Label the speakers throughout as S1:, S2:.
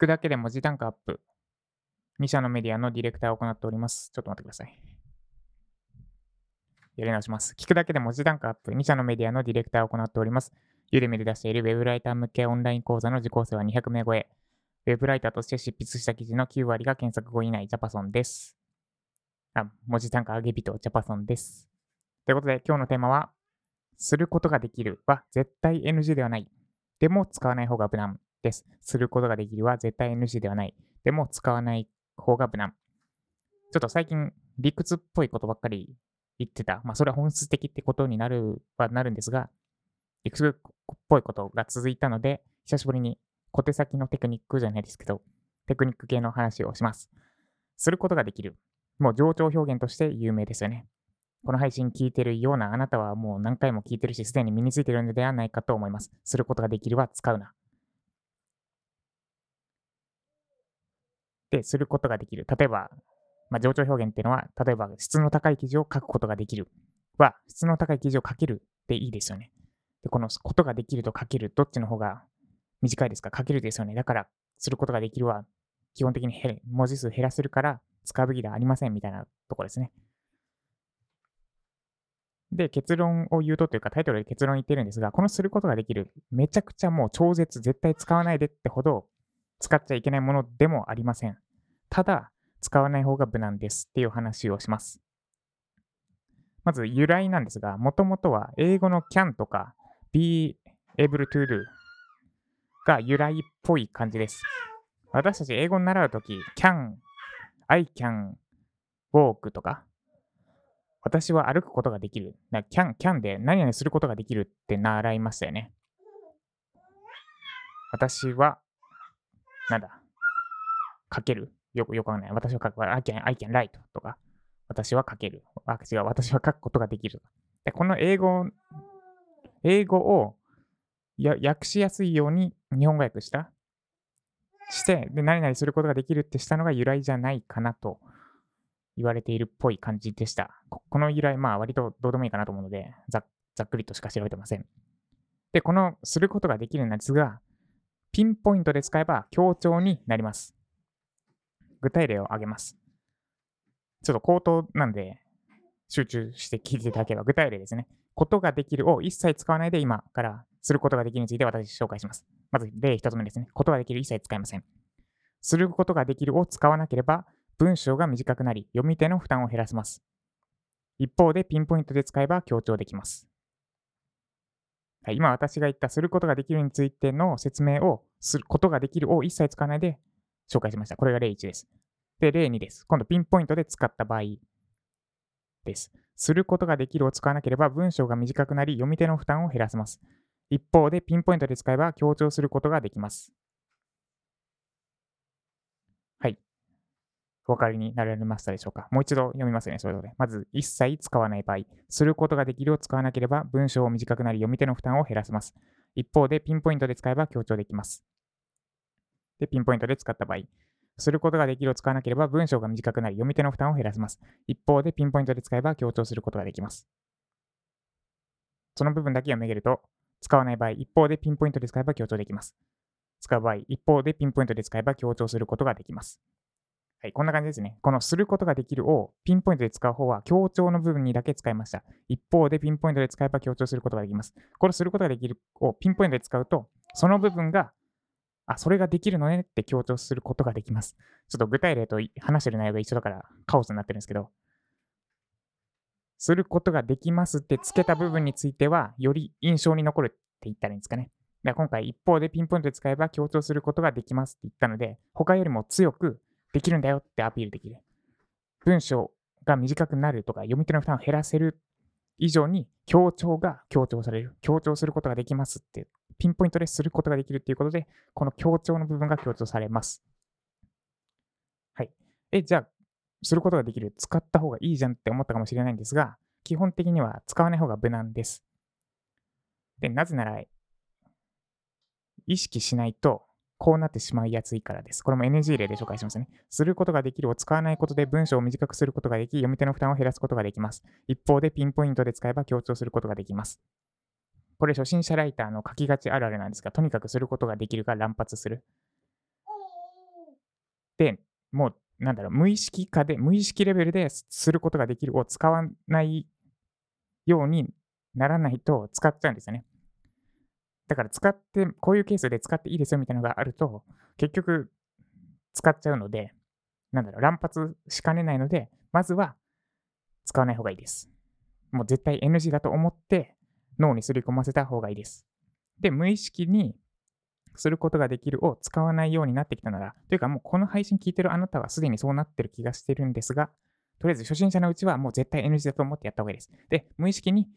S1: くだけで文字単価アップ。2社のメディアのディレクターを行っております。ちょっと待ってください。やり直します。聞くだけで文字単価アップ。2社のメディアのディレクターを行っております。ユーデミで出しているウェブライター向けオンライン講座の受講生は200名超え。ウェブライターとして執筆した記事の9割が検索後以内、ジャパソンです。あ、文字単価上げ人、ジャパソンです。ということで、今日のテーマは、することができるは絶対 NG ではない。でも使わない方が無難です。することができるは絶対 NG ではない。でも使わない方が無難。ちょっと最近理屈っぽいことばっかり言ってた。まあそれは本質的ってことになるはなるんですが、理屈っぽいことが続いたので、久しぶりに小手先のテクニックじゃないですけど、テクニック系の話をします。することができる。もう情緒表現として有名ですよね。この配信聞いてるようなあなたはもう何回も聞いてるし、すでに身についてるのではないかと思います。することができるは使うな。で、することができる。例えば、まあ、情緒表現っていうのは、例えば質の高い記事を書くことができるは、質の高い記事を書けるっていいですよね。で、このことができると書ける、どっちの方が短いですか？書けるですよね。だから、することができるは、基本的に文字数減らせるから使うべきではありませんみたいなところですね。で、結論を言うとというか、タイトルで結論言ってるんですが、このすることができる、めちゃくちゃもう超絶、絶対使わないでってほど使っちゃいけないものでもありません。ただ、使わない方が無難ですっていう話をします。まず由来なんですが、もともとは英語の can とか be able to do が由来っぽい感じです。私たち英語に習うとき、can, I can walk とか、私は歩くことができる。な can, can で何々することができるって習いましたよね。私は、なんだ、書ける？よくよくわかんない。私は書く。I can, I can write とか。私は書ける。あ、違う。私は書くことができる。でこの英語、英語をや訳しやすいように日本語訳した？して、で、何々することができるってしたのが由来じゃないかなと言われているっぽい感じでした。この由来、まあ割とどうでもいいかなと思うので、ざざっくりとしか調べてません。で、このすることができるんですが、ピンポイントで使えば強調になります。具体例を挙げます。ちょっと口頭なんで集中して聞いていただければ具体例ですね。ことができるを一切使わないで今からすることができるについて私紹介します。まず例一つ目ですね。ことができる一切使いません。することができるを使わなければ文章が短くなり読み手の負担を減らせます。一方でピンポイントで使えば強調できます。はい、今私が言ったすることができるについての説明をすることができるを一切使わないで紹介しました。これが例1です。で、例2です。今度ピンポイントで使った場合です。することができるを使わなければ文章が短くなり読み手の負担を減らせます。一方でピンポイントで使えば強調することができます。はい。お分かりになられましたでしょうか？もう一度読みますね、それぞれ。まず、一切使わない場合。することができるを使わなければ文章を短くなり読み手の負担を減らせます。一方でピンポイントで使えば強調できます。で、ピンポイントで使った場合。することができるを使わなければ文章が短くなり読み手の負担を減らせます。一方でピンポイントで使えば強調することができます。その部分だけ読み上げると、使わない場合、一方でピンポイントで使えば強調できます。使う場合、一方でピンポイントで使えば強調することができます。はい、こんな感じですね。このすることができるをピンポイントで使う方は強調の部分にだけ使いました。一方でピンポイントで使えば強調することができます。これすることができるをピンポイントで使うと、その部分があ、それができるのねって強調することができます。ちょっと具体例と話してる内容が一緒だからカオスになってるんですけど、することができますってつけた部分については、より印象に残るって言ったらいいんですかね。で今回、一方でピンポイントで使えば強調することができますって言ったので、他よりも強くできるんだよってアピールできる。文章が短くなるとか、読み手の負担を減らせる以上に強調が強調される。強調することができますって、ピンポイントですることができるっていうことで、この強調の部分が強調されます。はい。え、じゃあ、することができる。使った方がいいじゃんって思ったかもしれないんですが、基本的には使わない方が無難です。で、なぜなら、意識しないと、こうなってしまいやすいからです。これも NG 例で紹介しますね。することができるを使わないことで文章を短くすることができ、読み手の負担を減らすことができます。一方でピンポイントで使えば強調することができます。これ初心者ライターの書きがちあるあるなんですが、とにかくすることができるが乱発する。で、もう、なんだろう、無意識化で、無意識レベルですることができるを使わないようにならないと使っちゃうんですよね。だから使って、こういうケースで使っていいですよみたいなのがあると、結局使っちゃうので、なんだろう、乱発しかねないので、まずは使わない方がいいです。もう絶対 NG だと思って脳にすり込ませた方がいいです。で、無意識にすることができるを使わないようになってきたなら、というかもうこの配信聞いてるあなたはすでにそうなってる気がしてるんですが、とりあえず初心者のうちはもう絶対 NG だと思ってやった方がいいです。で、無意識に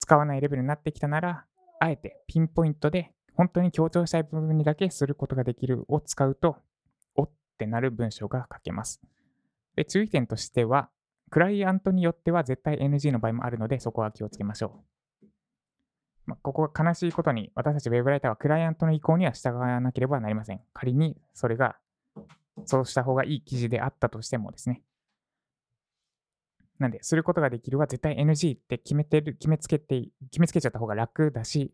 S1: 使わないレベルになってきたなら、あえてピンポイントで本当に強調したい部分にだけすることができるを使うと、おってなる文章が書けます。で、注意点としては、クライアントによっては絶対 NG の場合もあるので、そこは気をつけましょう。まあ、ここは悲しいことに、私たちウェブライターはクライアントの意向には従わなければなりません。仮にそれが、そうした方がいい記事であったとしてもですね。なんで、することができるは絶対 NG って決めてる、決めつけて、決めつけちゃった方が楽だし、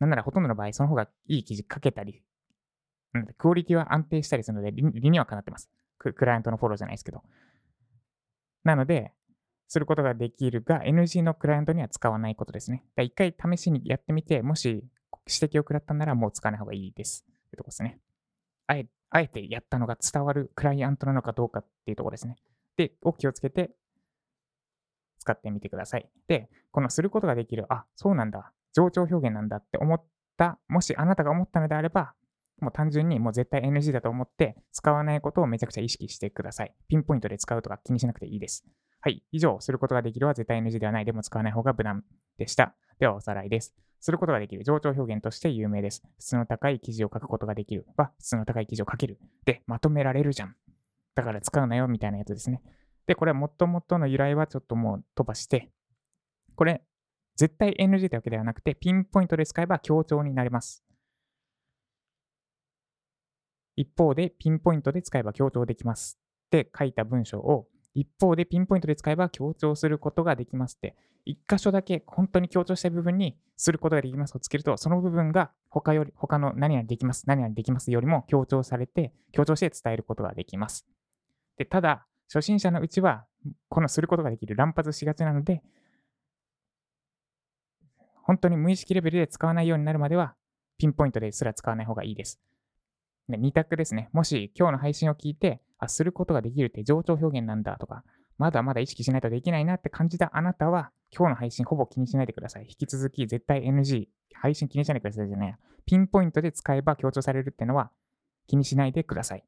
S1: なんならほとんどの場合、その方がいい記事書けたり、なんで、クオリティは安定したりするので、理にはかなってます。クライアントのフォローじゃないですけど。なので、することができるが、NG のクライアントには使わないことですね。一回試しにやってみて、もし指摘を食らったならもう使わない方がいいです。というとこですね。あえあえてやったのが伝わるクライアントなのかどうかっていうところですね。で、を気をつけて使ってみてください。で、このすることができる、あ、そうなんだ、情緒表現なんだって思った、もしあなたが思ったのであれば、もう単純にもう絶対 NG だと思って使わないことをめちゃくちゃ意識してください。ピンポイントで使うとか気にしなくていいです。はい。以上、することができるは絶対 NG ではない。でも使わない方が無難でした。ではおさらいです。することができる。情緒表現として有名です。質の高い記事を書くことができるは、質の高い記事を書ける。で、まとめられるじゃん。だから使うなよ、みたいなやつですね。で、これはもともとの由来はちょっともう飛ばして、これ、絶対 NG というわけではなくて、ピンポイントで使えば強調になります。一方でピンポイントで使えば強調できますって書いた文章を一方でピンポイントで使えば強調することができますって一箇所だけ本当に強調したい部分にすることができますをつけるとその部分が他より他の何々できます何々できますよりも強調されて強調して伝えることができますでただ初心者のうちはこのすることができる乱発しがちなので本当に無意識レベルで使わないようになるまではピンポイントですら使わない方がいいですね、2択ですね。もし今日の配信を聞いて、あ、することができるって情緒表現なんだとか、まだまだ意識しないとできないなって感じたあなたは、今日の配信ほぼ気にしないでください。引き続き絶対 NG、配信気にしないでくださいじゃない。ピンポイントで使えば強調されるってのは気にしないでください。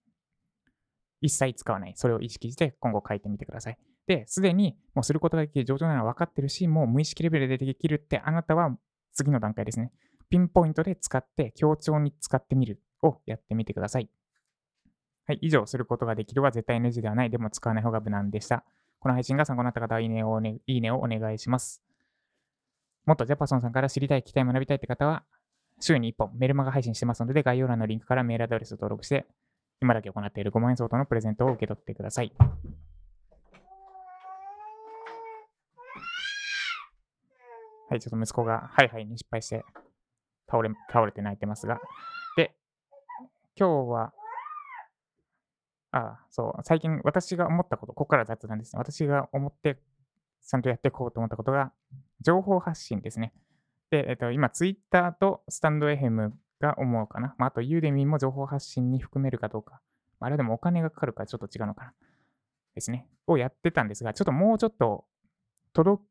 S1: 一切使わない。それを意識して今後書いてみてください。で、すでにもうすることができる状況なのは分かってるし、もう無意識レベルでできるってあなたは次の段階ですね。ピンポイントで使って強調に使ってみるをやってみてください。はい、以上、することができるは絶対 NG ではない、でも使わない方が無難でした。この配信が参考になった方は、いいねを、ね、いいねをお願いします。もっとジャパソンさんから知りたい、聞きたい、学びたいって方は、週に1本メルマガ配信してますので、概要欄のリンクからメールアドレスを登録して、今だけ行っている5万円相当のプレゼントを受け取ってください。はい、ちょっと息子がハイハイに失敗して倒れ倒れて泣いてますが。で、今日は、ああ、そう、最近私が思ったこと、ここから雑談ですね。私が思って、ちゃんとやっていこうと思ったことが、情報発信ですね。で、えっと、今、ツイッターとスタンドエヘムが思うかな。まあ、あと、ユーデミーも情報発信に含めるかどうか。あれでもお金がかかるからちょっと違うのかな。ですね。をやってたんですが、ちょっともうちょっと届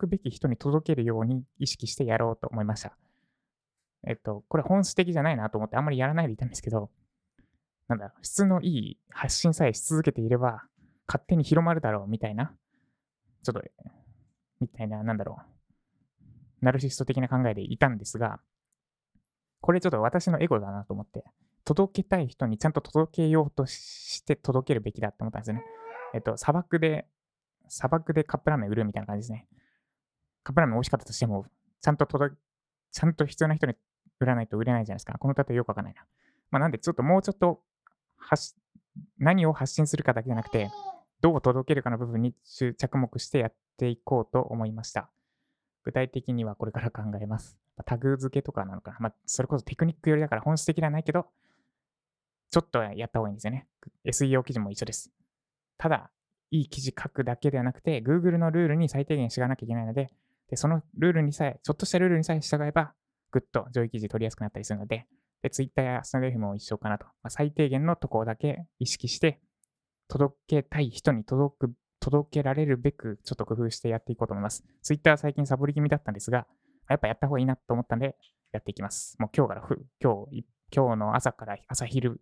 S1: くべき人に届けるように意識してやろうと思いました。えっと、これ本質的じゃないなと思ってあんまりやらないでいたんですけど、なんだろう、質のいい発信さえし続けていれば、勝手に広まるだろうみたいな、ちょっと、みたいな、なんだろう、ナルシスト的な考えでいたんですが、これちょっと私のエゴだなと思って、届けたい人にちゃんと届けようとして届けるべきだって思ったんですね。えっと、砂漠で、砂漠でカップラーメン売るみたいな感じですね。カップラーメン美味しかったとしても、ちゃんと届ちゃんと必要な人に売らないと売れないじゃないですか。この例えよくわかんないな。まあ、なんで、ちょっともうちょっと何を発信するかだけじゃなくて、どう届けるかの部分に着目してやっていこうと思いました。具体的にはこれから考えます。タグ付けとかなのかな。まあ、それこそテクニック寄りだから本質的ではないけど、ちょっとやった方がいいんですよね。SEO 記事も一緒です。ただ、いい記事書くだけではなくて、Google のルールに最低限従わなきゃいけないので、でそのルールにさえ、ちょっとしたルールにさえ従えば、ぐっと上位記事取りやすくなったりするので、で Twitter やスタンド F も一緒かなと。まあ、最低限のところだけ意識して、届けたい人に届く、届けられるべく、ちょっと工夫してやっていこうと思います。Twitter 最近サボり気味だったんですが、やっぱやった方がいいなと思ったんで、やっていきます。もう今日から、今日、今日の朝から朝昼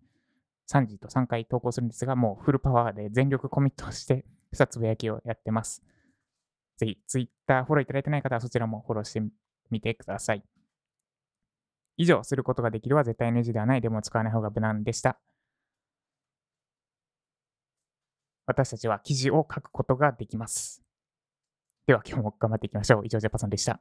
S1: 3時と3回投稿するんですが、もうフルパワーで全力コミットして、2つぶやきをやってます。ぜひ、Twitter フォローいただいてない方はそちらもフォローしてみてください。以上、することができるは絶対 NG ではない、でも使わない方が無難でした。私たちは記事を書くことができます。では今日も頑張っていきましょう。以上、ジャパさんでした。